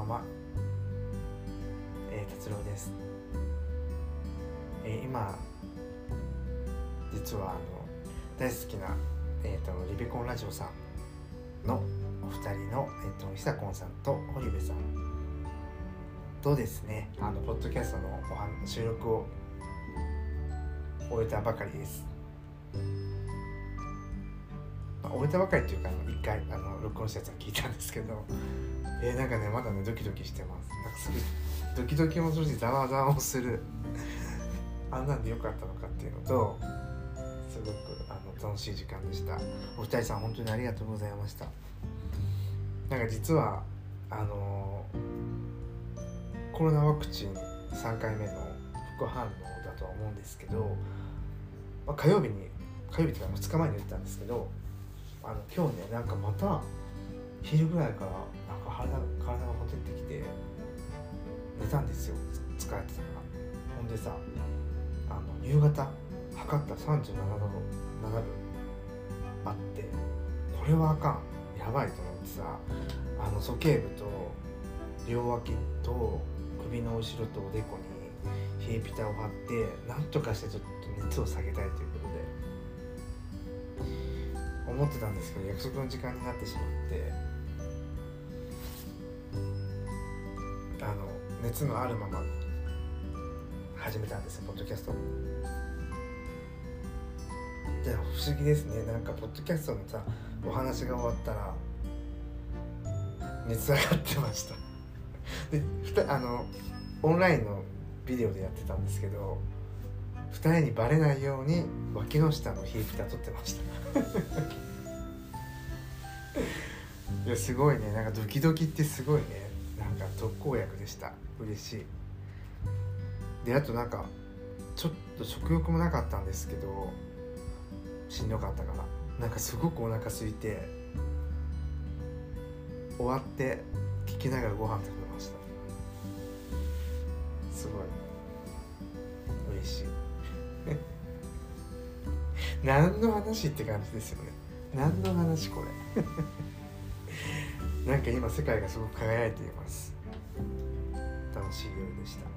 んは、えー、達郎です、えー今実はあの大好きな、えー、とリベコンラジオさんのお二人の、えー、と久コンさんと堀部さんとですねあのポッドキャストのおは収録を終えたばかりです、まあ、終えたばかりというか一回あの録音したやつは聞いたんですけどえー、なんかねまだねドキドキしてます。なんかすごいドキドキもするしざわざわもする あんなんでよかったのかっていうのとすごくあの楽しい時間でした。お二人さん本当にありがとうございました。なんか実はあのーコロナワクチン3回目の副反応だとは思うんですけど、まあ、火曜日に火曜日とか2日前に言ったんですけどあの今日ねなんかまた昼ぐらいからなんか体体がほてってきて寝たんですよ。疲れてたからほんでさあの夕方測った37度7分あってこれはあかん。やばいと思ってさあの鼠径部と両脇と首の後ろとおでこに冷えピタを貼ってなんとかしてちょっと熱を下げたいということで思ってたんですけど約束の時間になってしまって熱のあるまま始めたんですよポッドキャストで不思議ですね。なんかポッドキャストのさお話が終わったら熱上がってました。でふたあのオンラインのビデオでやってたんですけど2人にバレないように脇の下の冷えピタ撮ってました。いやすごいね。なんかドキドキってすごいね。なんか特効薬でした。嬉しい。であとなんかちょっと食欲もなかったんですけどしんどかったから。なんかすごくお腹空いて終わって聞きながらご飯食べました。すごい。嬉しい。何の話って感じですよね。何の話これ。なんか今世界がすごく輝いています。楽しい夜でした。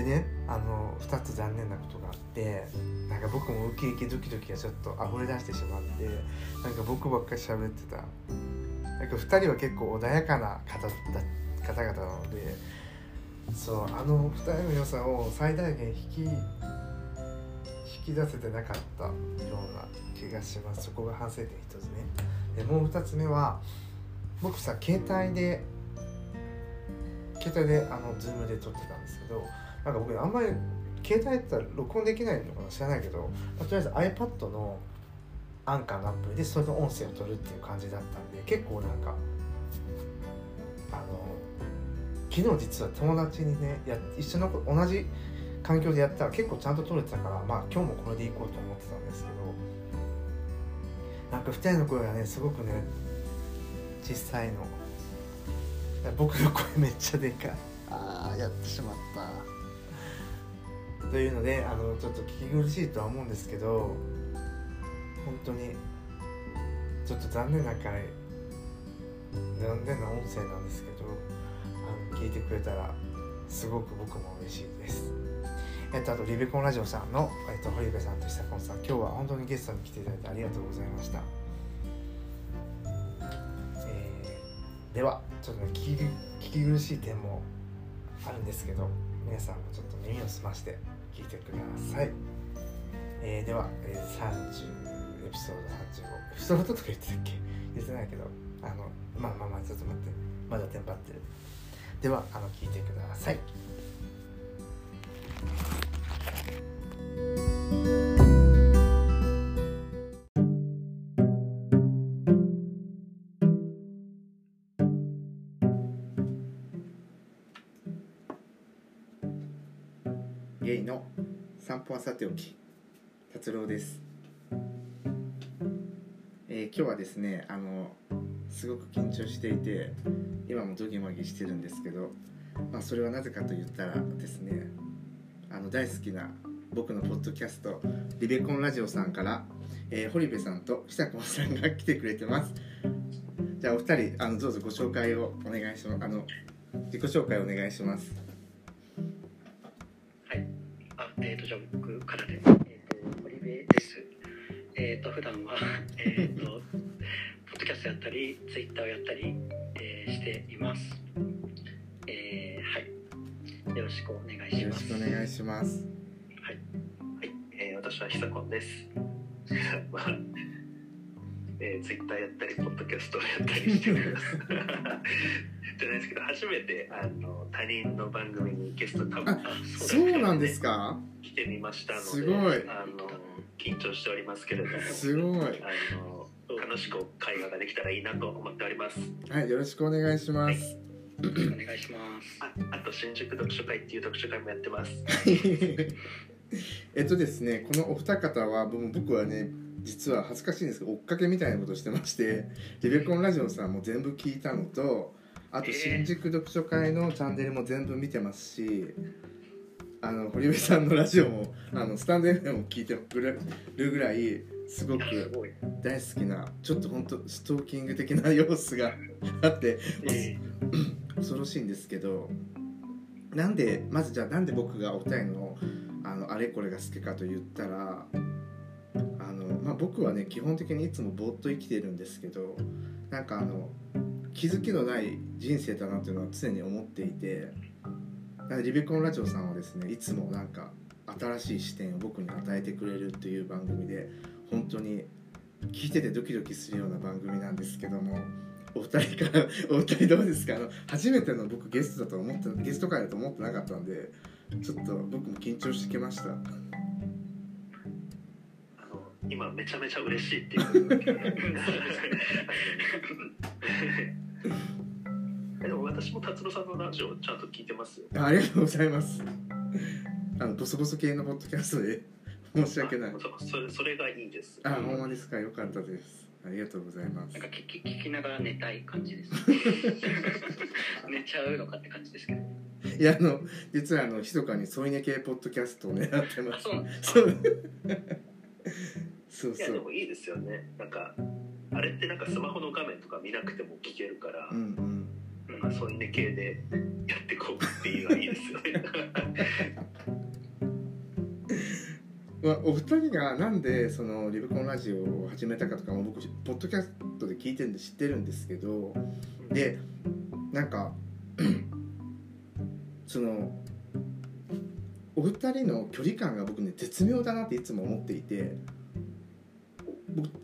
でねあの2つ残念なことがあってなんか僕もウキウキドキドキがちょっと溢れ出してしまってなんか僕ばっかり喋ってた。なんか2人は結構穏やかな方方々なのでそうあの2人の良さを最大限引き引き出せてなかったような気がします。そこが反省点一つね。でもう2つ目は僕さ携帯で携帯であのズームで撮ってたんですけどなんか僕あんまり携帯やって録音できないのかな知らないけどまとりあえず iPad のアンカーのアプリでそれの音声を取るっていう感じだったんで結構なんかあの昨日実は友達にねや一緒の同じ環境でやったら結構ちゃんと撮れてたからまあ今日もこれでいこうと思ってたんですけどなんか2人の声がねすごくね小さいの。僕の声めっちゃでかい。ああやってしまった。というのであのちょっと聞き苦しいとは思うんですけど本当にちょっと残念な回残念な音声なんですけどあの聞いてくれたらすごく僕も嬉しいです。えっとあとリベコンラジオさんの、えっと、堀部さんと久子さん今日は本当にゲストに来ていただいてありがとうございました、ではちょっとね聞き聞き苦しい点もあるんですけど皆さんもちょっと耳を澄まして聞いてください、えーでは、えー30エピソード35エピソードとか言ってたっけ？言ってないけどあのまあまあまあちょっと待って。まだテンパってる。ではあの聞いてください。散歩はさておき達郎です、えー今日はですねあのすごく緊張していて今もドギマギしてるんですけど、まあ、それはなぜかと言ったらですねあの大好きな僕のポッドキャストリベコンラジオさんから、えー堀部さんと久子さんが来てくれてます。じゃあお二人あのどうぞご紹介をお願いします。あの自己紹介お願いします。あ、えっ、と、じゃあ僕からで。えっ、と、堀部です。えっ、と、普段は、えっ、と、ポッドキャストやったり、ツイッターをやったり、えーしています。えーはい。よろしくお願いしよろます。しくお願いしますはい。はい、えー、私はひさこんです。まあ、えー、ツイッターやったり、ポッドキャストをやったりしてます。じゃないですけど、初めてあの他人の番組にゲスト多分あそうなんですか？来てみましたので、すごい。あの緊張しておりますけれども、すごい。あの楽しく会話ができたらいいなと思っております。はいよろしくお願いします、お願いします。ああと新宿読書会っていう読書会もやってます。えっとですねこのお二方は僕僕はね実は恥ずかしいんですけど追っかけみたいなことをしてましてリベコンラジオさんも全部聞いたのとあと新宿読書会のチャンネルも全部見てますしあの堀部さんのラジオもあのスタンド FM も聞いてるぐらいすごく。大好きなちょっと本当ストーキング的な要素があってえ。恐ろしいんですけどなんでまずじゃあなんで僕がお二人のあのあれこれが好きかと言ったらあの、まあ、僕はね基本的にいつもぼーっと生きてるんですけどなんかあの気づきのない人生だなっていうのは常に思っていてリベコンラジオさんはですねいつもなんか新しい視点を僕に与えてくれるっていう番組で本当に聞いててドキドキするような番組なんですけどもお二人からお二人どうですか？あの初めての僕ゲストだと思ってゲスト会だと思ってなかったんでちょっと僕も緊張してきました。今めちゃめちゃ嬉しいっていう。でも私も達郎さん。のラジオちゃん。と聞いてますよあありがとうございますあのボソボソ系のポッドキャストで申し訳ないあそうそれそれがいいですあほん。まですかよかったですありがとうございますなん。か聞き聞きながら寝たい感じです。寝ちゃうのかって感じですけど。いやあの実はあの密かに添い寝系ポッドキャストを狙ってまあ、すそうなん。です。そうそう。いやでもいいですよね。なんかあれってなんかスマホの画面とか見なくても聞けるから、うんうん。なんかそういうね系でやってこうっていうのはいいですよね。まあ、お二人がなんでそのリブコンラジオを始めたかとかも僕ポッドキャストで聞いてるんで知ってるんですけどでなんか そのお二人の距離感が僕ね絶妙だなっていつも思っていて僕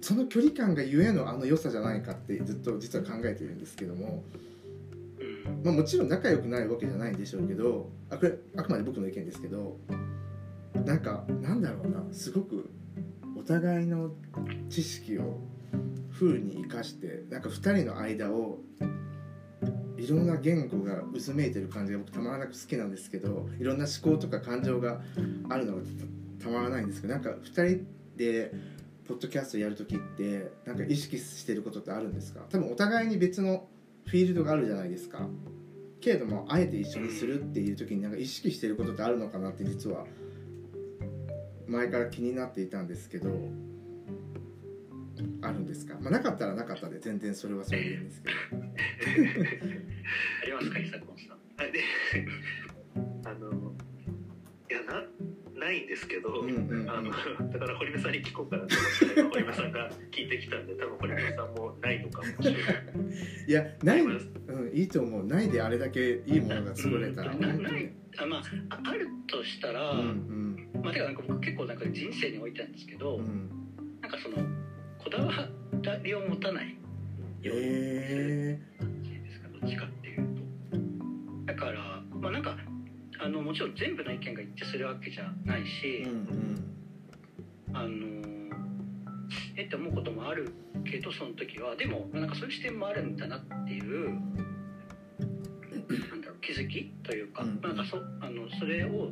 その距離感がゆえのあの良さじゃないかってずっと実は考えてるんですけども、まあ、もちろん仲良くないわけじゃないんでしょうけどあこれあくまで僕の意見ですけどなんかなんだろうなすごくお互いの知識をフルに生かしてなんか2人の間をいろんな言語が渦めいてる感じが僕たまらなく好きなんですけどいろんな思考とか感情があるのがたたまらないんですけどなんか2人でポッドキャストやる時ってなんか意識してることってあるんですか？多分お互いに別のフィールドがあるじゃないですか。けれどもあえて一緒にするっていう時になんか意識してることってあるのかなって実は前から気になっていたんですけどあるんですか、まあ、なかったらなかったで全然それはそれでいいんですけど。ありますか、ひさこんさん？あ であのいやなないんですけど、うんうんうん。あの だから堀部さんに聞こうかなと思って今 堀部さんが聞いてきたんで多分堀部さんもないのかもしれない。いやない、うん、いいと思う。ないであれだけいいものが作れたら。うんなないあまあああるとしたら、うんまあてかなんか僕結構なんか人生においてなんですけど、うん。うんなんかそのこだわりを持たないようにするえ感じですかどっちかっていうと。だからまあなんかあのもちろん全部の意見が一致するわけじゃないし、ー、うん。あのえって思うこともあるけどその時はでもなんかそういう視点もあるんだなっていうなんだろう気づきというか、うん。なんかそあのそれを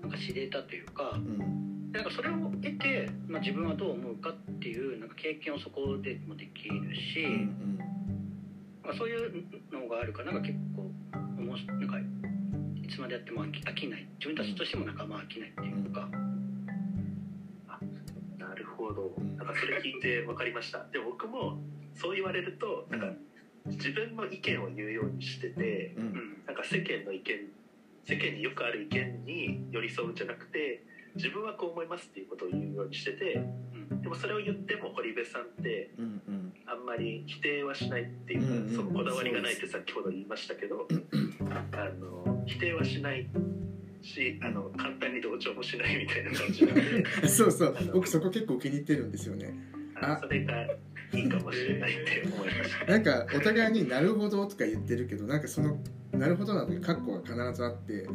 なんか知れたというかうん。うんなんかそれを得て、まあ、自分はどう思うかっていうなんか経験をそこでもできるし、うんうん。まあ、そういうのがあるからなんか結構なんかいつまでやっても飽き飽きない。自分たちとしてもなんかまあ飽きないっていうか、なるほど。なんかそれ聞いて分かりました。でも僕もそう言われるとなんか自分の意見を言うようにしててうん。うん。なんか世間の意見世間によくある意見に寄り添うんじゃなくて自分はこう思いますっていうことを言うようにしててうん。でもそれを言っても堀部さんってうんうん。あんまり否定はしないっていうか、うんうんそのこだわりがないって先ほど言いましたけど、あの否定はしないしあの簡単に同調もしないみたいな感じ そうそう。僕そこ結構気に入ってるんですよね。あのそれがいいかもしれないって思いました。なんかお互いになるほどとか言ってるけどなんかそのなるほどな時カッコが必ずあって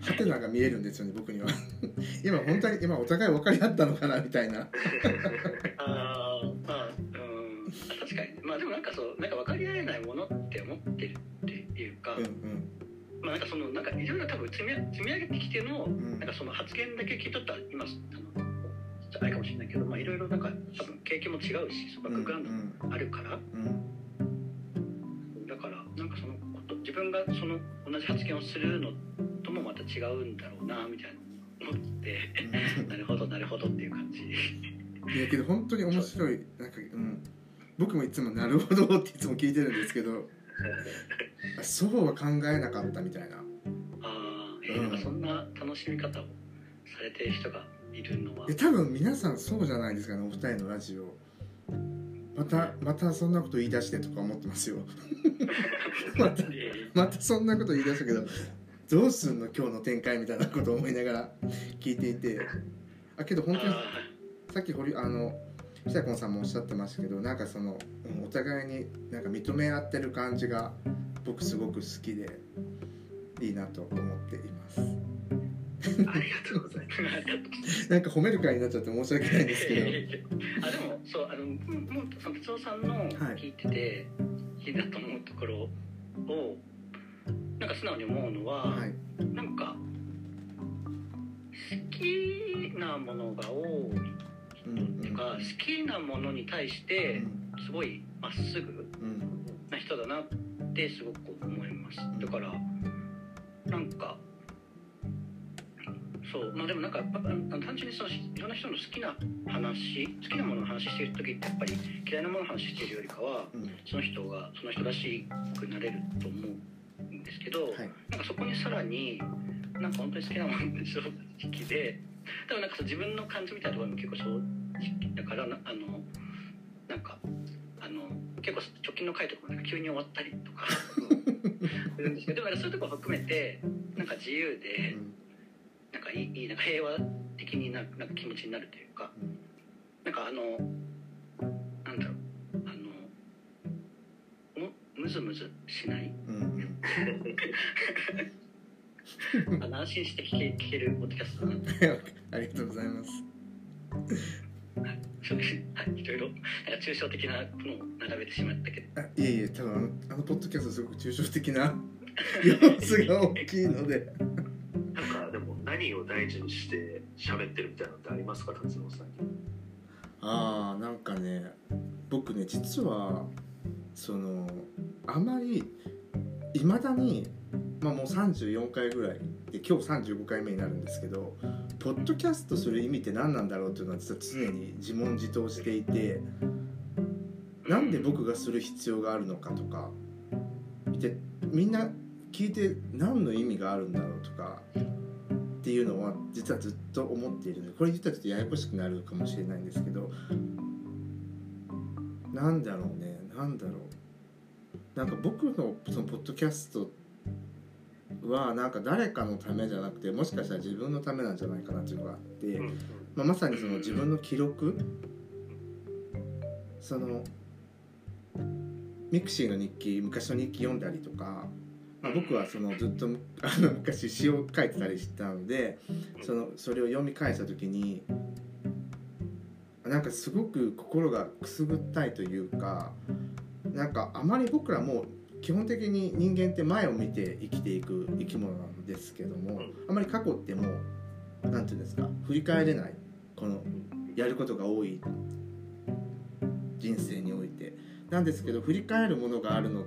ハテナが見えるんですよね僕には。今本当に今お互い分かり合ったのかなみたいな。あーまあうん。確かに。まあでもなんかそうなんか分かり合えないものって思ってるっていうか、うんうんまあなんかそのなんかいろいろ多分積み積み上げてきてのん。なんかその発言だけ聞いとったら今あのあれかもしれないけどまあいろいろなんか多分経験も違うしバックグラウンドもあるから、うん。だからなんかそのこと自分がその同じ発言をするのともまた違うんだろうなみたいな思って。なるほどなるほどっていう感じ。いやけど本当に面白い。なんか、うん、僕もいつも「なるほど」っていつも聞いてるんですけど。あ そうは考えなかったみたいな。ああ、えーなんかそんな楽しみ方をされてる人がいるのは。え多分皆さんそうじゃないですかねお二人のラジオ。またまたそんなこと言い出してとか思ってますよ。またえまたそんなこと言い出したけどどうすんの今日の展開みたいなことを思いながら 聞いていて。あけどー本当にあさっき堀あの久子さんもおっしゃってましたけどなんかそのうんお互いになんか認め合ってる感じが僕すごく好きでいいなと思っています。ありがとうございます。なんか褒める会になっちゃって申し訳ないんですけど。あでもそうあのもうその哲夫さんの聞いてて、い。いなと思うところをなんか素直に思うのは、はい。なんか好きなものが多いうんっていうか好きなものに対してすごいまっすぐうん。な人だなってすごく思います。だからなんかそうまあでもなんか単純にそのいろんな人の好きな話好きなものの話してる時ってやっぱり嫌いなものの話してるよりかはうん。その人がその人らしくなれると思うんですけど、はい。なんかそこにさらになんか本当に好きなもので正直で多分なんか自分の感じみたいなところも結構正直だからなあのなんか結構直近の回とかもなんか急に終わったりとかするんですけどでもなんかそういうところ含めてなんか自由でなんかいいなんか平和的にななんか気持ちになるというかなんかあのなんだろうあのむむずむずしない？うん安心して聞け聞けるポッドキャストだな。ありがとうございますそうですはいいろいろなんか抽象的なものを並べてしまったけど。あいえいえ多分あのあのポッドキャストすごく抽象的な 様子が大きいので。なんかでも何を大事にして喋ってるみたいなのってありますか達郎さんに？ああなんかね僕ね実はそのあまりいまだに、まあ、もう34回ぐらいで今日35回目になるんですけどポッドキャストする意味って何なんだろうっていうのは実は常に自問自答していてなんで僕がする必要があるのかとかでみんな聞いて何の意味があるんだろうとかっていうのは実はずっと思っているのでこれ言ったらちょっとややこしくなるかもしれないんですけどなんだろうねなんだろう。なんか僕のそのポッドキャストはなんか誰かのためじゃなくてもしかしたら自分のためなんじゃないかなっていうのがあって、まあ、まさにその自分の記録その mixi の日記昔の日記読んだりとか、まあ、僕はそのずっとあの昔詩を書いてたりしてたのでそのそれを読み返した時になんかすごく心がくすぐったいというかなんかあまり僕らも基本的に人間って前を見て生きていく生き物なんですけどもあまり過去ってもうなんていうんですか振り返れない。このやることが多い人生において。なんですけど振り返るものがあるのっ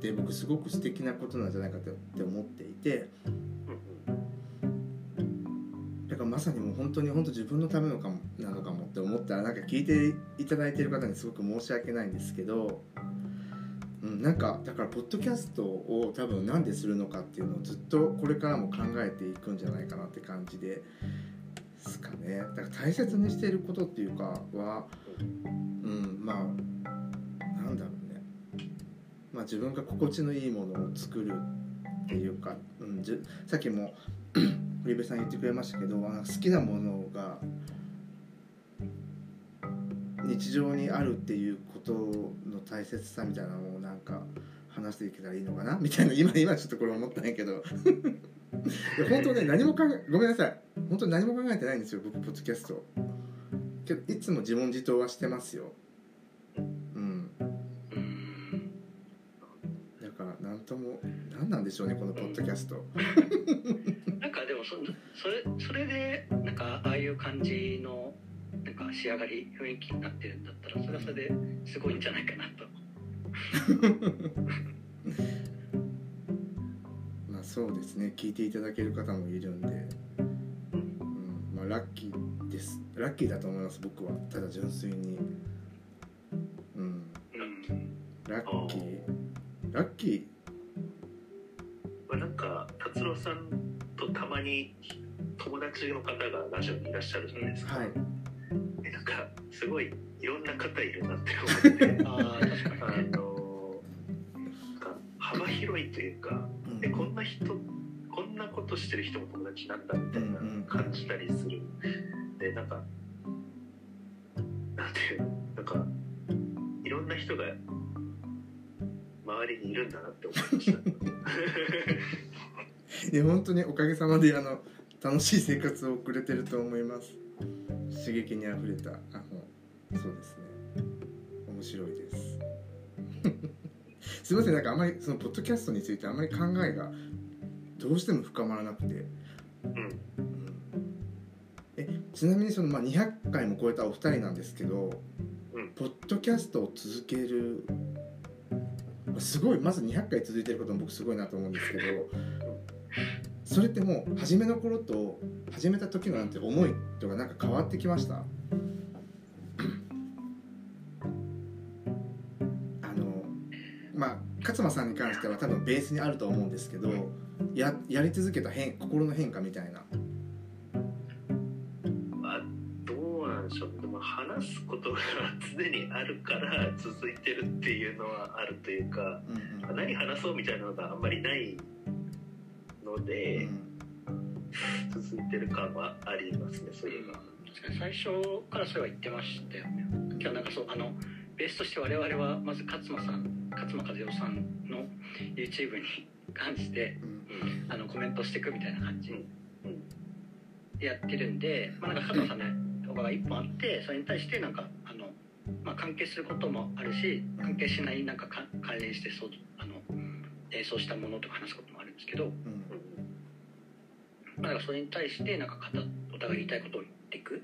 て僕すごく素敵なことなんじゃないかって思っていて。だからまさにもう本当に本当自分のためのかもなのかもって思ったらなんか聞いていただいてる方にすごく申し訳ないんですけどうん、なんかだからポッドキャストを多分なんでするのかっていうのをずっとこれからも考えていくんじゃないかなって感じですかね。だから大切にしていることっていうかはうんまあなんだろうね。まあ自分が心地のいいものを作るっていうか、うん、じさっきも堀部さん言ってくれましたけど好きなものが日常にあるっていうことの大切さみたいなのをなんか話していけたらいいのかなみたいな今今ちょっとこれ思ったんやけど。いや本当ね何も考えごめんなさい。本当に何も考えてないんですよ僕ポッドキャスト。けどいつも自問自答はしてますよ。うん。うんだから何とも何なんでしょうねこのポッドキャスト。なんかでもそそれそれでなんかああいう感じのなんか仕上がり雰囲気になってるんだったらそれはそれですごいんじゃないかなと。まあそうですね。聞いていただける方もいるんで、うん、まあラッキーです。ラッキーだと思います僕は。ただ純粋に。うん。うんラッキー。ラッキまあ、なんか達郎さんとたまに友達の方がラジオにいらっしゃるじゃないですか、ーはいえなんかすごいいろんな方いるなって思って。あのなんか幅広いというかうん。えこんな人こんなことしてる人も友達なんだみたいな感じたりする。でなんかなんていうのなんかいろんな人が周りにいるんだなって思いました。いや本当におかげさまであの楽しい生活を送れてると思います刺激にあふれたあのそうですね。面白いです。すいませんなんかあんまりそのポッドキャストについてあんまり考えがどうしても深まらなくて、うん。うん。えちなみにその、まあ、200回も超えたお二人なんですけど、うん。ポッドキャストを続けるすごいまず200回続いてることも僕すごいなと思うんですけどそれってもう初めの頃と始めた時のなんて思いとかなんか変わってきました？あのまあ勝間さんに関しては多分ベースにあると思うんですけどややり続けた変心の変化みたいな。まあどうなんでしょう。でも話すことが常にあるから続いてるっていうのはあるというかうんうん。何話そうみたいなのがあんまりないので、続いてる感はありますねそういえば。確かに最初からそれは言ってましたよね。今日なんかそうあのベースとして我々はまず勝間さん勝間和代さんの YouTube に関してうん。うんあのコメントしていくみたいな感じうん。でやってるんで、まあ、なんか勝間さんの動画が1本あってそれに対してなんかあの、まあ、関係することもあるし関係しないなんかか関連してそうあの演奏したものとか話すこともあるんですけど、うんまあ、なんかそれに対してなんかお互い言いたいことを言っていく？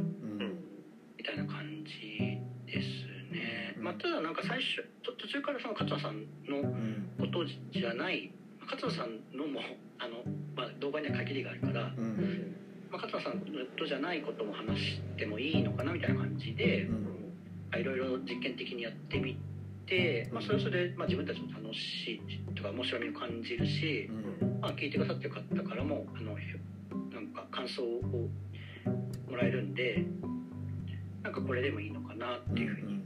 みたいな感じですね。まあ、ただなんか最初と途中からその勝間さんのうん。ことじゃない勝間さんのもあの、まあ、動画には限りがあるから、うん。まあ、勝間さんのことじゃないことも話してもいいのかなみたいな感じでいろいろ実験的にやってみて、まあ、それはそれで、まあ、自分たちも楽しいとか面白みを感じるし、うん。まあ、聞いてくださってる方からもあのなんか感想をもらえるんでなんかこれでもいいのかなっていうふうに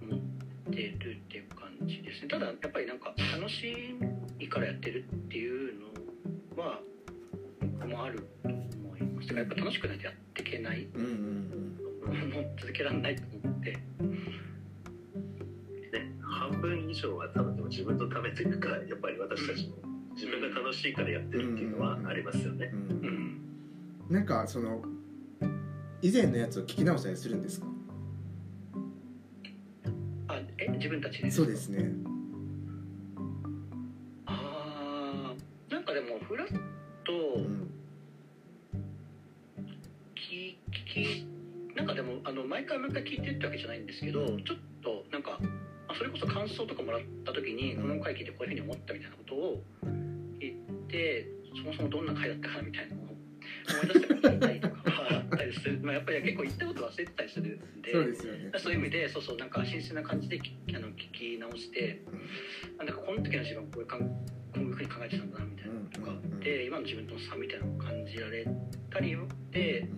思ってるっていう感じですね。ただやっぱりなんか楽しいからやってるっていうのは僕もあると思います。てかやっぱ楽しくないとやっていけないう。んうんもう続けられないと思って。ね、半分以上は多分でも自分のためというかやっぱり私たちも自分が楽しいからやってるっていうのはありますよね。なんかその以前のやつを聞き直したりするんですか？あえ自分たちでそうですね。あーなんかでもフラッとうん。聞きなんかでもあの毎回毎回聞いてってわけじゃないんですけど、うん。ちょっとなんかあそれこそ感想とかもらった時に、うん。この回聞いてこういうふうに思ったみたいなことを言ってそもそもどんな回だったかなみたいなのを思い出してから聞いたりとかはあったったりする、まあ、やっぱり結構言ったこと忘れてたりするんで。そうですよね。そういう意味でそうそうなんか新鮮な感じできあの聞き直して、あなんかこの時の自分はこういうかんこういうふうに考えてたんだなみたいなとか、うんうんうん。で今の自分との差みたいなのを感じられたりで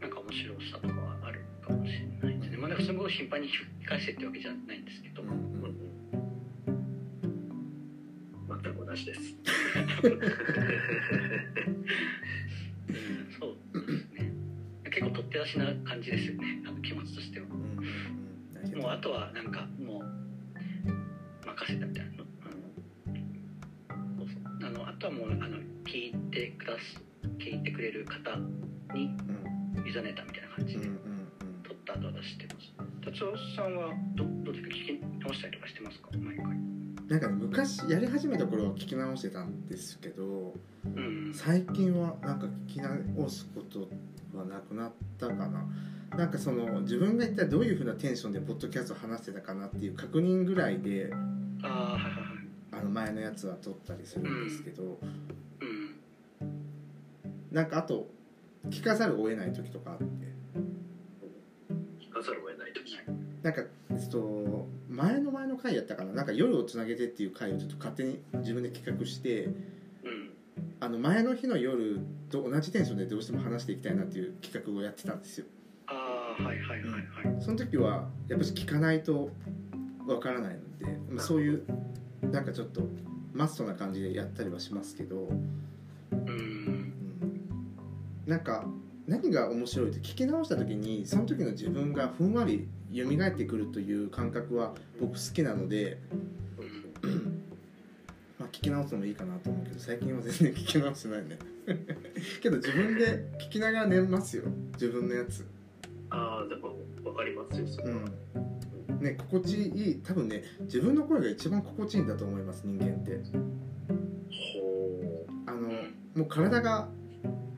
なんか面白さとかはあるかもしれないですね。まあなんかすごい頻繁に聞き返してってわけじゃないんですけど、うんうんうん全く同じですそうですね。結構取って出しな感じですよね。あの気持ちとしては。うんもうあとはなんかもう任せたみたいな。あのそうそう。あのあとはもうあの聞いてくだす聞いてくれる方にうん。委ねたみたいな感じで。うんうん撮った後は出してます。達夫さんはどどうですか？なんかね昔やり始めた頃は聞き直してたんですけどうん。最近はなんか聞き直すことはなくなったかな。なんかその自分が一体どういうふうなテンションでポッドキャストを話してたかなっていう確認ぐらいであの前のやつは撮ったりするんですけど、うん。なんかあと聞かざるを得ない時とかあって。聞かざるを得ない時。なんかえっと前の前の回やったかな。なんか夜をつなげてっていう回をちょっと勝手に自分で企画してうん。あの前の日の夜と同じテンションでどうしても話していきたいなっていう企画をやってたんですよ。ああはいはいはいはい。その時はやっぱり聞かないとわからないので、まあ、そういうなんかちょっとマストな感じでやったりはしますけど、うん。うん、なんか何が面白いって聞き直した時にその時の自分がふんわり蘇ってくるという感覚は僕好きなので、うん。まあ、聞き直すのもいいかなと思うけど最近は全然聞き直してないね。けど自分で聞きながら寝ますよ。自分のやつ。ああでも分かりますよそれは、うん。ね心地いい。多分ね自分の声が一番心地いいんだと思います人間って。ほあのもう体が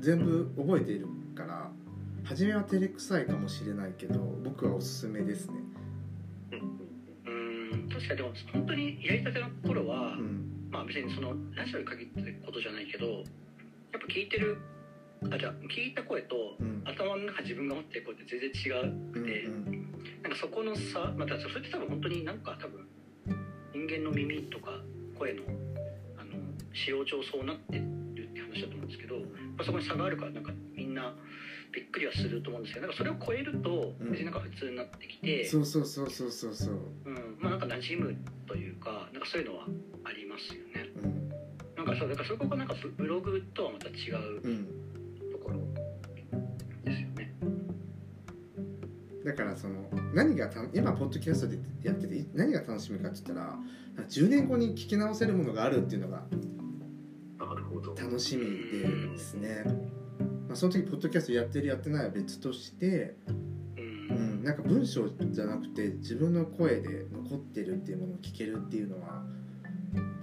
全部覚えているから初めは照れくさいかもしれないけど僕はおすすめですね。ううん。うん確かにでも本当にやりたての頃は、うん。まあ別にそのラジオに限ってることじゃないけどやっぱ聞いてるあじゃあ聞いた声とうん。頭の中自分が持ってる声って全然違ううん。でなんかそこの差またそれって多分本当になんか多分人間の耳とか声のあの使用上そうなってるって話だと思うんですけど、まあ、そこに差があるからなんかみんなびっくりはすると思うんですけどなんかそれを超えるとうん。別になんか普通になってきて、そうそうそうそうそうそう、うん、まあなんか馴染むというかなんかそういうのはありますよね。うん。なんかそうだからそこがなんかブブログとはまた違ううん、ところですよね。だからその何がた今ポッドキャストでやってて何が楽しみかって言ったら10年後に聞き直せるものがあるっていうのが楽しみですね、まあ、その時ポッドキャストやってるやってないは別として、うん。うん、なんか文章じゃなくて自分の声で残ってるっていうものを聞けるっていうのは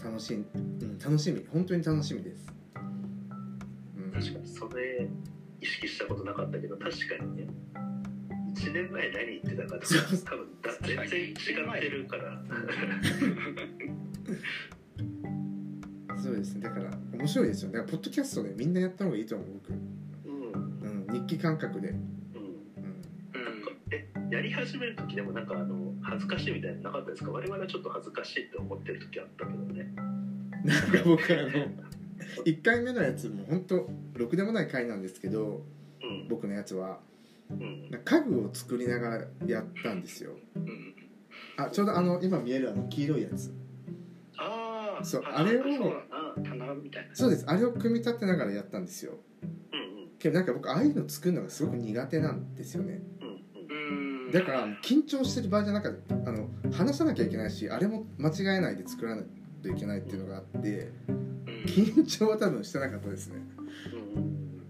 楽しい、うん、楽しみ。本当に楽しみです、うん、確かにそれ意識したことなかったけど確かにね。1年前何言ってたかとか多分だ全然違ってるから。そうですね。だから面白いですよね。だからポッドキャストでみんなやった方がいいと思う僕、日記感覚で、やり始める時でもなんかあの恥ずかしいみたいなのなかったですか？我々はちょっと恥ずかしいって思ってる時あったけどね。なんか僕あの1回目のやつも本当ろくでもない回なんですけどうん。僕のやつはうん。家具を作りながらやったんですよ。うん。あちょうどあの今見えるあの黄色いやつ。ああそうあれをそうです。あれを組み立てながらやったんですよけどなんか僕ああいうの作るのがすごく苦手なんですよね。うんうんうん。だから緊張してる場合じゃなくてあの話さなきゃいけないしあれも間違えないで作らないといけないっていうのがあってうん緊張は多分してなかったですね。うん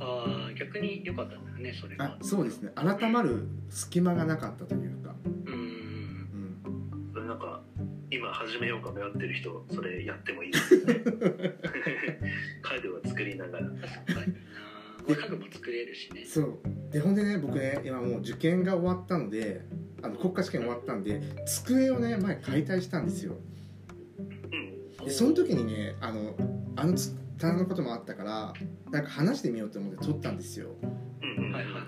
ああ逆に良かったんだよねそれあが。そうですね。改まる隙間がなかったというか、うんなんか今始めようか迷ってる人それやってもいいですね 家具を作りながら。家具も作れるしね。そう。でほんでね僕ね今もう受験が終わったのであの国家試験終わったんで机をね前解体したんですよ。うん。でその時にねあのあのつ棚のこともあったからなんか話してみようと思って撮ったんですよ。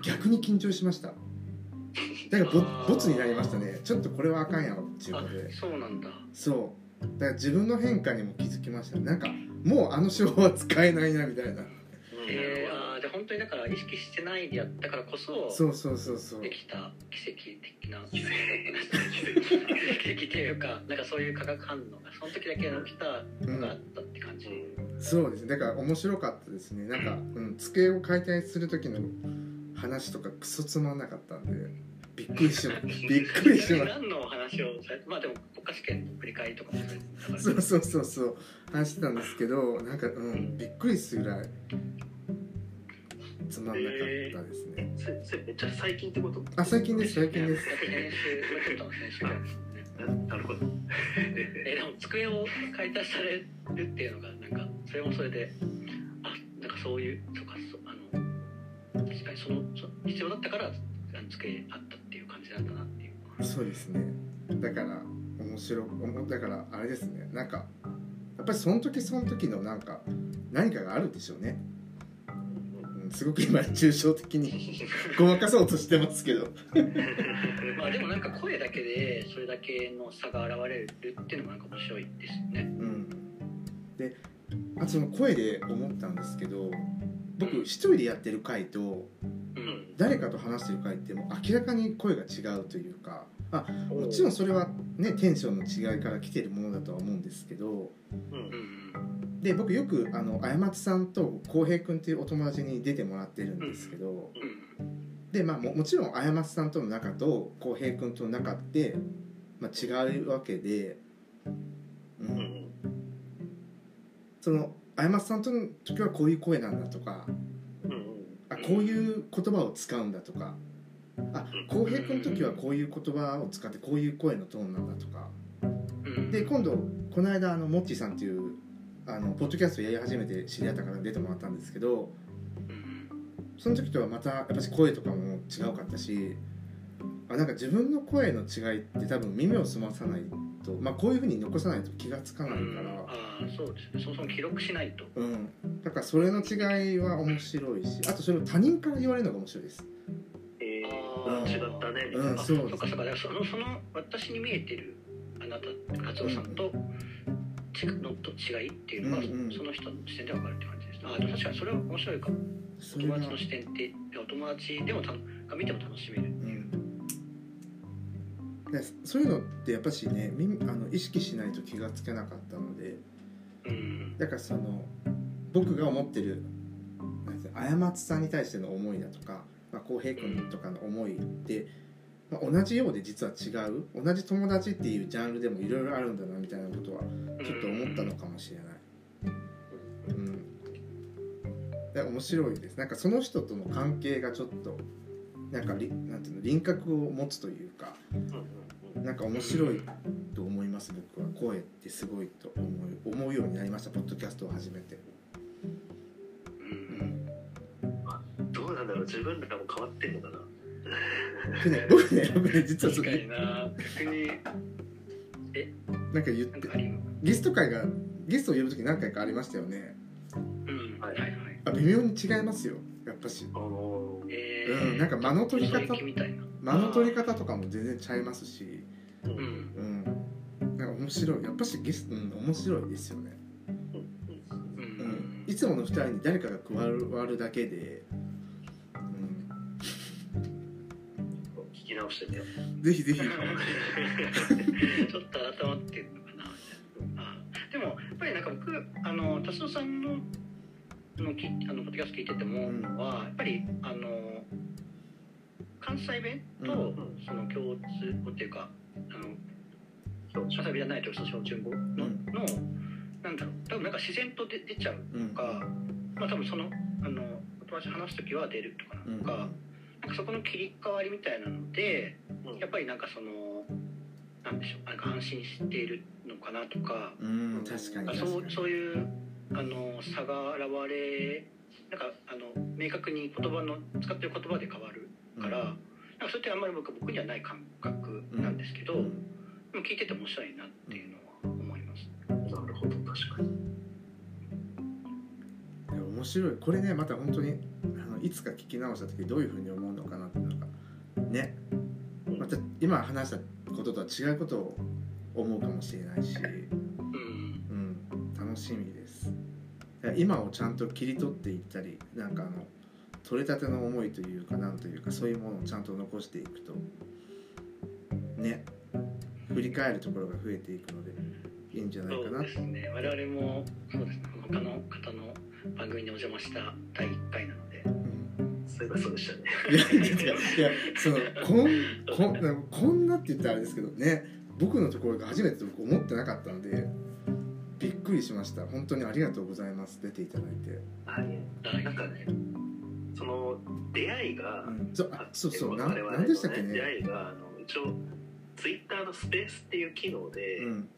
逆に緊張しました。だからボボツになりましたね。ちょっとこれはあかんやろっていうあことで。そうなんだ。そう。だから自分の変化にも気づきました。なんかもうあの手法は使えないなみたいな。えー、あーじゃあ本当にだから意識してないでやったからこそそうそうそうそう。できた奇跡的な奇跡っていうか なんかそういう化学反応がその時だけ起きたのがあったって感じ、そうですだから面白かったですね。なんか、うん、机を解体する時の話とかクソつまんなかったんでびっくりしま びっくりしま何の話をされまあでも国家試験の振り返りとかもそうそうそうそう。話してたんですけどなんかうんびっくりするぐらいつまんなかったですね、それそれめっちゃ最近ってこと？あ最近です最近です。先週先週ぐらいです。よね ななるほど。えでも机を解体されるっていうのがなんかそれもそれであなんかそういうとかそあの確かにそのそ必要だったからあの机あったっていう感じなんだなっていう。そうですね。だから面白おもだからあれですね。なんかやっぱりその時その時のなんか何かがあるんでしょうね、うん、すごく今抽象的にごまかそうとしてますけど。まあでもなんか声だけでそれだけの差が現れるっていうのもなんか面白いですよね。うん。であとその声で思ったんですけど僕一人でやってる回とうん。誰かと話してる回ってもう明らかに声が違うというかあもちろんそれはねテンションの違いから来てるものだとは思うんですけどうんうんで僕よくあの過松さんと浩平君っていうお友達に出てもらってるんですけどうんでまあももちろん過松さんとの仲と浩平君との仲って、まあ、違うわけで、う、うんん。その過松さんとの時はこういう声なんだとかあこういう言葉を使うん。だとかあ浩平君の時はこういう言葉を使ってこういう声のトーンなんだとかうんで今度この間あのモッチーさん。っていうあのポッドキャストやり始めて知り合った方に出てもらったんですけどうん。その時とはまたやっぱし声とかも違うかったしあなんか自分の声の違いって多分耳を澄まさないと、まあ、こういうふうに残さないと気がつかないから、ああそうですね。そもそも記録しないと。うん、だからそれの違いは面白いしあとそれを他人から言われるのが面白いです。えあー。ー、違ったね。みたいな、うんあそうかそっか。だからそのその私に見えてるあなた勝夫さんとちのと違いっていうのは、うんうん。その人の視点で分かるって感じですあでも確かにそれは面白いかも。友達の視点ってお友達でもたが見ても楽しめるう。ん。でそういうのってやっぱしねみあの意識しないと気がつけなかったのでうん。だからその僕が思ってる過ちさんに対しての思いだとかまあ、浩平君とかの思いって、まあ、同じようで実は違う同じ友達っていうジャンルでもいろいろあるんだなみたいなことはちょっと思ったのかもしれない。うん、で面白いです。なんかその人との関係がちょっとなんかりなんていうの輪郭を持つというかなんか面白いと思います僕は。声ってすごいと思う思うようになりましたポッドキャストを始めて。うん。うんどうなんだろう。自分らも変わってんのかな。でね僕ね僕ね実はそれ逆になんか言ってゲスト会がゲストを呼ぶ時何回かありましたよね。うん。ははいいはい。あ微妙に違いますよ。やっぱし、あのー。えうん、なんか間の取り方。嘘行きみたいな。間の取り方とかも全然ちゃいますし。うん。うん。うんなんか面白い。やっぱしゲスト、うん、面白いですよね、ううん。ん、いつもの2人に誰かが加わるだけで、直してみよう。ぜひぜひ。ちょっと改まってるのかなあでもやっぱりなんか僕あの達夫さんののきあのポッドキャスト聞いてても、うんはやっぱりあの関西弁と、うん。その共通語っていうかあの関西弁じゃないとその標準語の,、ん。のなんだろう。多分なんか自然と出出ちゃううん。とか、まあ多分そのあのお友達と話す時は出るとかなうんのか、なん。かそこの切り替わりみたいなのでうん。やっぱりなんかそのなんでしょうなんか安心しているのかなとかうん確かに。確かにそうそういうあの差が現れなんかあの明確に言葉の使ってる言葉で変わるから、なんかそれってあんまり僕僕にはない感覚なんですけど、うん。でも聞いてて面白いなっていうのは思います。なるほど確かに。面白い。これねまた本当にいつか聞き直した時どういうふうに思うのかなっていうのがね。また今話したこととは違うことを思うかもしれないし、うん、楽しみです。今をちゃんと切り取っていったりなんかあの取れたての思いというかなんというかそういうものをちゃんと残していくとね。振り返るところが増えていくのでいいんじゃないかな。そうですね。我々もそうですね。他の方の番組にお邪魔した第1回なのでそういえばそうでしたね。いやいやいやそのこんこんこんなって言ったらあれですけどね僕のところが初めてと僕思ってなかったのでびっくりしました。本当にありがとうございます。出ていただいて、はい。なんかねその出会いが、うん、そうあそうそう。な我々のなんでしたっけ出ね会いがあの一応ツイッターのスペースっていう機能でうん。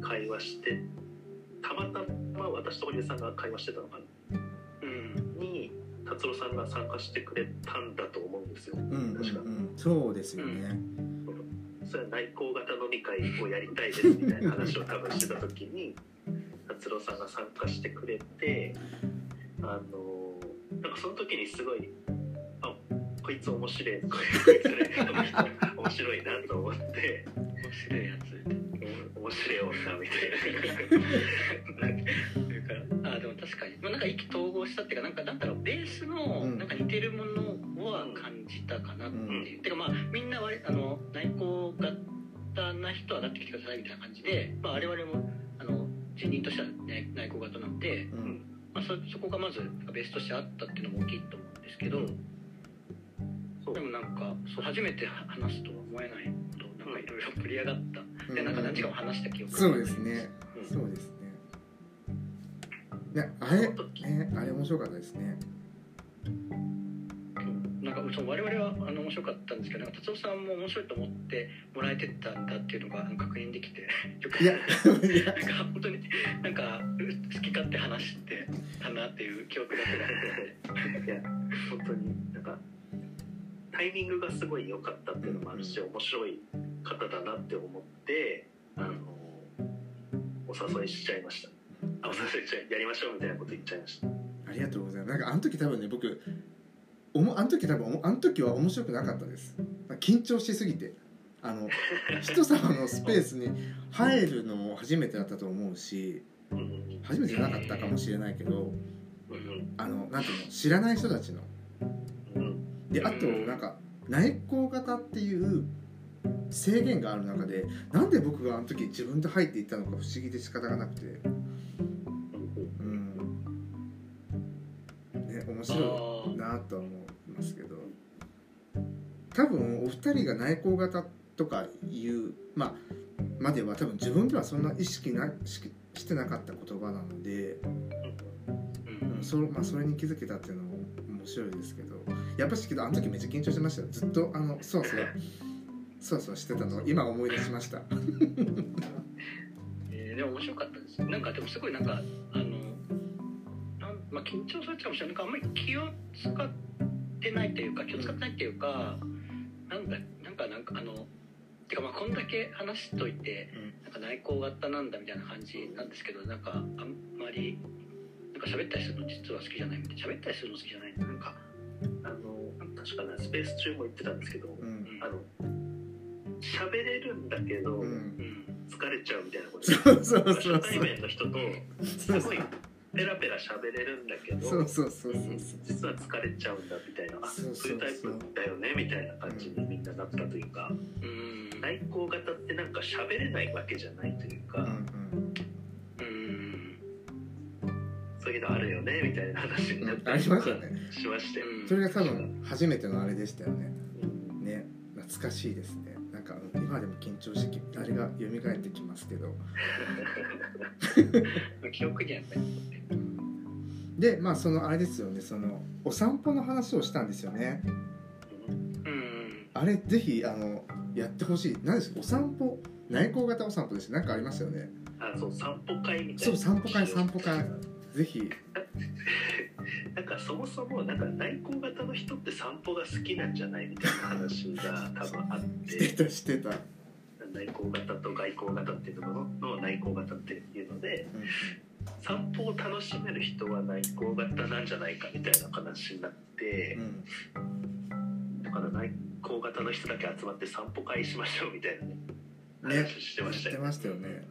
会話して、たまたま私と堀江さんが会話してたのかな達郎さんが参加してくれたんだと思うんですよ。うんうん確か。うんそうですよね、それは内向型飲み会をやりたいですみたいな話を多分してた時に達郎さんが参加してくれてあのなんかその時にすごいあこいつ面白いこいつね面白いなと思って面白いやつ。うん面白い女みたいな。というかあでも確かに、まあ、なんか意気投合したっていうかなんかなんだろうベースのうん。なんか似てるものは感じたかなっていう、てかまあみんな割あの内向型な人はなってきてくださいみたいな感じで、まあ、我々もあの人人としては、ね、内向型なんで、うん。まあ、そそこがまずベースとしてあったっていうのも大きいと思うんですけど、でもなんかそう初めて話すとは思えないほどなんかいろいろ盛り上がった、でなんか何時間も話した記憶がそうですね。うん。そうですねねあれねあれ面白かったですね。なんかそう我々はあの面白かったんですけど達夫さんも面白いと思ってもらえてたんだっていうのがあの確認できて よく。なんか本当になんかう好き勝手話してたなっていう記憶だけがあって。いや本当になんかタイミングがすごい良かったっていうのもあるし面白い方だなって思ってあのお誘いしちゃいましたあお誘いしちやりましょうみたいなこと言っちゃいました。ありがとうございます。なんかあの時多分ね僕おもあの時多分おもあの時は面白くなかったです。緊張しすぎて。あの 人様のスペースに入るのも初めてだったと思うし初めてじゃなかったかもしれないけどうんあのなんていうの知らない人たちの。うん。であとなんか内向型っていう制限がある中でなんで僕があの時自分で入っていったのか不思議で仕方がなくて白いなとは思いますけど多分お二人が内向型とかいう、まあ、までは多分自分ではそんな意識なししてなかった言葉なので、うん。うん。そまあ、それに気づけたっていうのも面白いですけどやっぱしけどあの時めっちゃ緊張してましたよ。ずっとあのそわそわそわそわしてたのを今思い出しました。えーでも面白かったです。なんかでもすごいなんかあのまあ、緊張されちゃうかもしれないなんかあんまり気を使ってないというか気を使ってないっていうか、なんだなんかなんかあのてかまあこんだけ話しといて、なんか内向型なんだみたいな感じなんですけどなんかあんまりなんか喋ったりするの実は好きじゃないみたいな喋ったりするの好きじゃないなんかあの確かねスペース中も言ってたんですけどうん。あの喋れるんだけど、うん。うん疲れちゃうみたいなこと。そうそうそう。初対面の人とすごいペラペラ喋れるんだけどそうそうそうそう実は疲れちゃうんだみたいなあそうそういうタイプだよねみたいな感じにみんななったというかうん。内向型ってなんか喋れないわけじゃないというか、うんうん。うん。そういうのあるよねみたいな話になったありりとかましたね。しまして、うん。それが多分初めてのあれでしたよね。うんね。懐かしいですねか今でも緊張してきあれが蘇ってきますけど。記憶にはやっぱり残ってるでまあそのあれですよねそのお散歩の話をしたんですよね。うん。あれぜひあのやってほしい。何ですかお散歩内向型お散歩ですなんかありますよね。あそう散歩会みたいな。そう散歩会散歩会ぜひ。なんかそもそもなんか内向型の人って散歩が好きなんじゃないみたいな話が多分あっ しててたしてた。内向型と外向型っていうところの内向型っていうので散歩を楽しめる人は内向型なんじゃないかみたいな話になってう、ん。だから内向型の人だけ集まって散歩会しましょうみたいなね。ね。話してましたよ。してましたよね。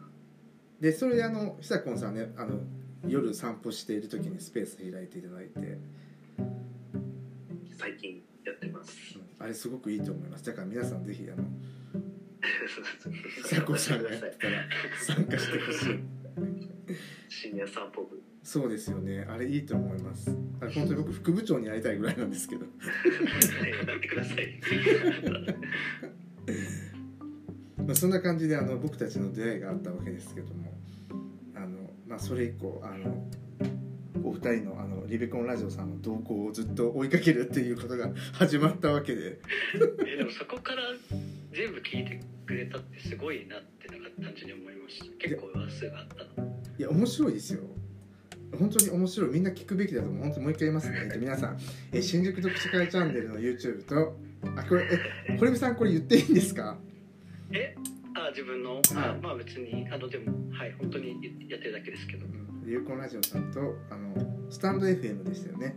でそれであの久子さんねあの夜散歩している時にスペース開いていただいて、最近やってます。うん。あれすごくいいと思います。だから皆さんぜひあの 久子さんがやってたら参加してほしい。シニア散歩部。そうですよね。あれいいと思います。あれ本当に僕副部長になりたいぐらいなんですけど。なってください。まあそんな感じであの僕たちの出会いがあったわけですけどもまあ、それ以降あのお二人のあのリベコンラジオさんの動向をずっと追いかけるっていうことが始まったわけで。えでもそこから全部聞いてくれたってすごいなってなんか単純に思いました。結構話数があったの。いや面白いですよ。本当に面白い。みんな聞くべきだと思う。本当もう一回言いますね、えっと、皆さん。え新宿読書会チャンネルの YouTube とあこれえ堀部さんこれ言っていいんですか？え？あ自分の、あまあ別にあのでもはい本当にやってるだけですけど。リベコンラジオさんとあのスタンド FM でしたよね。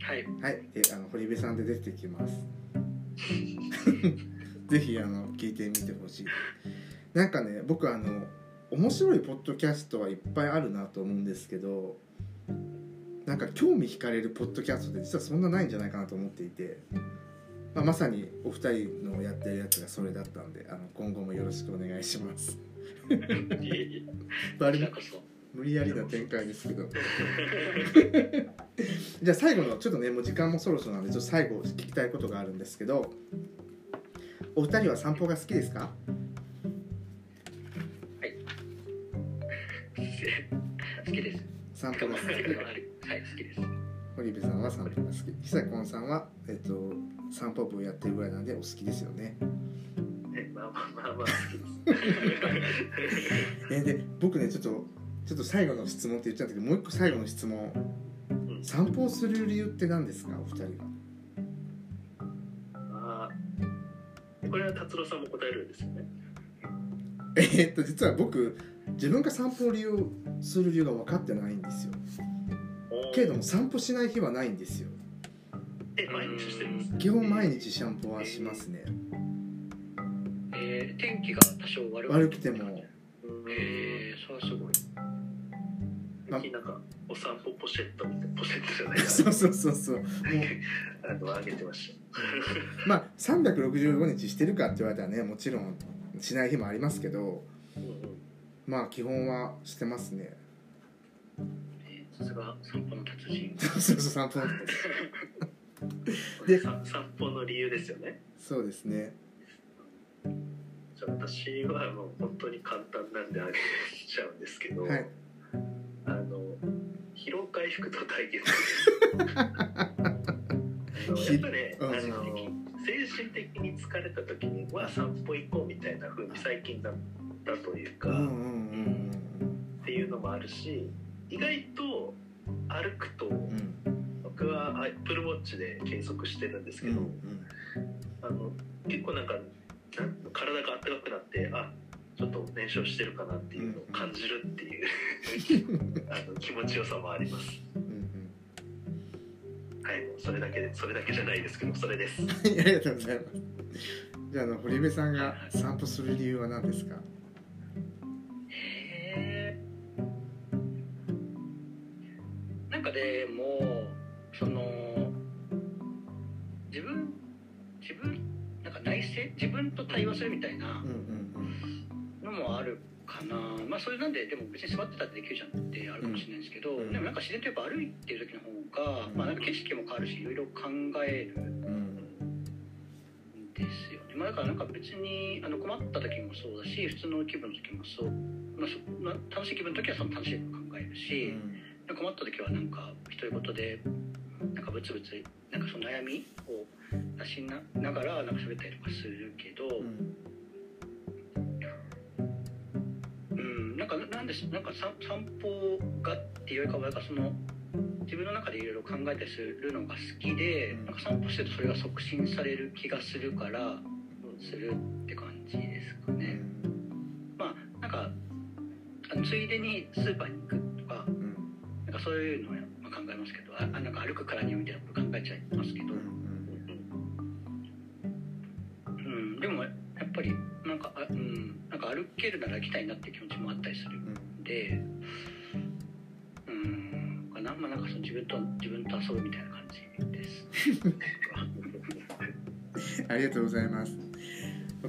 はい。はい、えあの堀部さんで出てきます。ぜひあの聞いてみてほしい。なんかね、僕あの面白いポッドキャストはいっぱいあるなと思うんですけど、なんか興味惹かれるポッドキャストって実はそんなないんじゃないかなと思っていて、まあ、まさにお二人のやってるやつがそれだったんで、あの今後もよろしくお願いします。いえいえ。無理やりな展開ですけど じゃあ最後のちょっとねもう時間もそろそろなんでちょっと最後聞きたいことがあるんですけどお二人は散歩が好きですか？好きです。散歩が好き。はい好きです。堀部さんは散歩が好き。久子さんは、えっと、散歩部をやってるぐらいなんでお好きですよね。えまあまあまあまあ。好き ですえで僕ねちょっとちょっと最後の質問って言っちゃったけどもう一個最後の質問。うん。散歩をする理由って何ですか？お二人は。これは達郎さんも答えるんですよね。えーっと実は僕自分が散歩を利用する理由が分かってないんですよ。けれども散歩しない日はないんですよえ毎日してるんです。か基本毎日散歩はしますね。えー、天気が多少悪悪くても。えー、それはすごい。最近なんかお散歩ポシェットみたいなポシェットじゃない。そうそうそうそう。も うあのあげてまし まあ365日してるかって言われたらねもちろんしない日もありますけどた、うんうん。まあ基本はしてますね。えーさすが散歩の達人。そうそうそう散歩でさ散歩の理由ですよね。そうですね。私はもう本当に簡単なんであげちゃうんですけど、はい。あの疲労回復と対決。やっぱね、うん。あの精神的に疲れた時には散歩行こうみたいな風に最近なったというか、うんうんうんっていうのもあるし意外と歩くとうんうん僕は Apple Watch で計測してるんですけど、うんあの結構なんか体が温かくなってあちょっと燃焼してるかなっていうのを感じるっていう あの気持ちよさもあります。うんうん。はいもうそれだけでそれだけじゃないですけどそれです。は いありがとうございます。じゃああの堀部さんが散歩する理由は何ですか？へー。なんかでもその自分自分なんか内省？自分と対話するみたいなのもあるかな。まあそれなんででも別に座ってたってできるじゃんってあるかもしれないですけど、うんでもなんか自然とやっぱ歩いてる時の方が、まあなんか景色も変わるしいろいろ考えるんですよね、まあ、だからなんか別にあの困った時もそうだし普通の気分の時もそう、まあそまあ、楽しい気分の時はその楽しいこと考えるし、困った時はなんか独り言でなんかブツブツなんかその悩みを出しなながらなんか喋ったりとかするけど、うん。うん、なんかなんでなんかさ散歩がっていうよりかはなんかその自分の中でいろいろ考えたりするのが好きで、うん。なんか散歩してるとそれが促進される気がするからするって感じですかね。まあなんかついでにスーパーに行くとかうん。なんかそういうのをまあ考えますけどああなんか歩くからにはみたいなこと考えちゃいますけど、うんうん、でもやっぱりなんかあ、うん、なんか歩けるなら行きたいなって気持ちもあったりするうん。んでうんかな,、まあ、なんかその自分と自分と遊ぶみたいな感じです。ありがとうございます。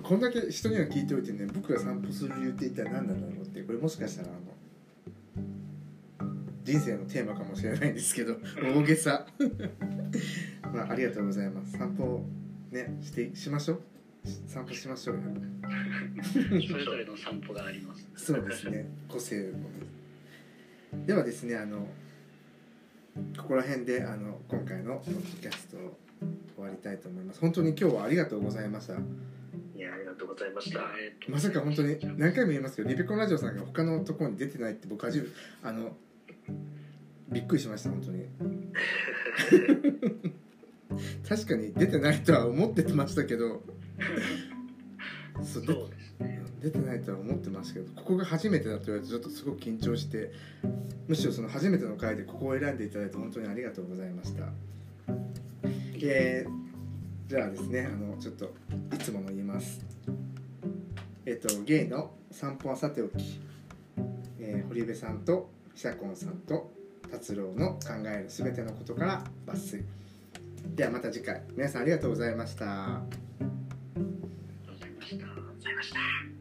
こんだけ人には聞いておいてね僕が散歩する理由って一体何なんだろうってこれもしかしたらあの人生のテーマかもしれないんですけど 大げさ。まあありがとうございます。散歩ねしてしましょう。散歩しましょうよ。それぞれの散歩があります。そうですね。個性もではですねあのここら辺であの今回のポッドキャストを終わりたいと思います。本当に今日はありがとうございました。いやありがとうございました。まさか本当に何回も言いますけどリベコンラジオさんが他のところに出てないって僕初めあのびっくりしました本当に。確かに出てないとは思ってましたけど。そうですね。出てないとは思ってましたけどここが初めてだと言われてちょっとすごく緊張してむしろその初めての回でここを選んでいただいて本当にありがとうございました。えーじゃあですねあのちょっといつもの言います。えっ、とゲイの散歩はさておき、えー堀部さんと久コンさんと達郎の考えるすべてのことから抜粋。ではまた次回。皆さんありがとうございました。ありがとうございました。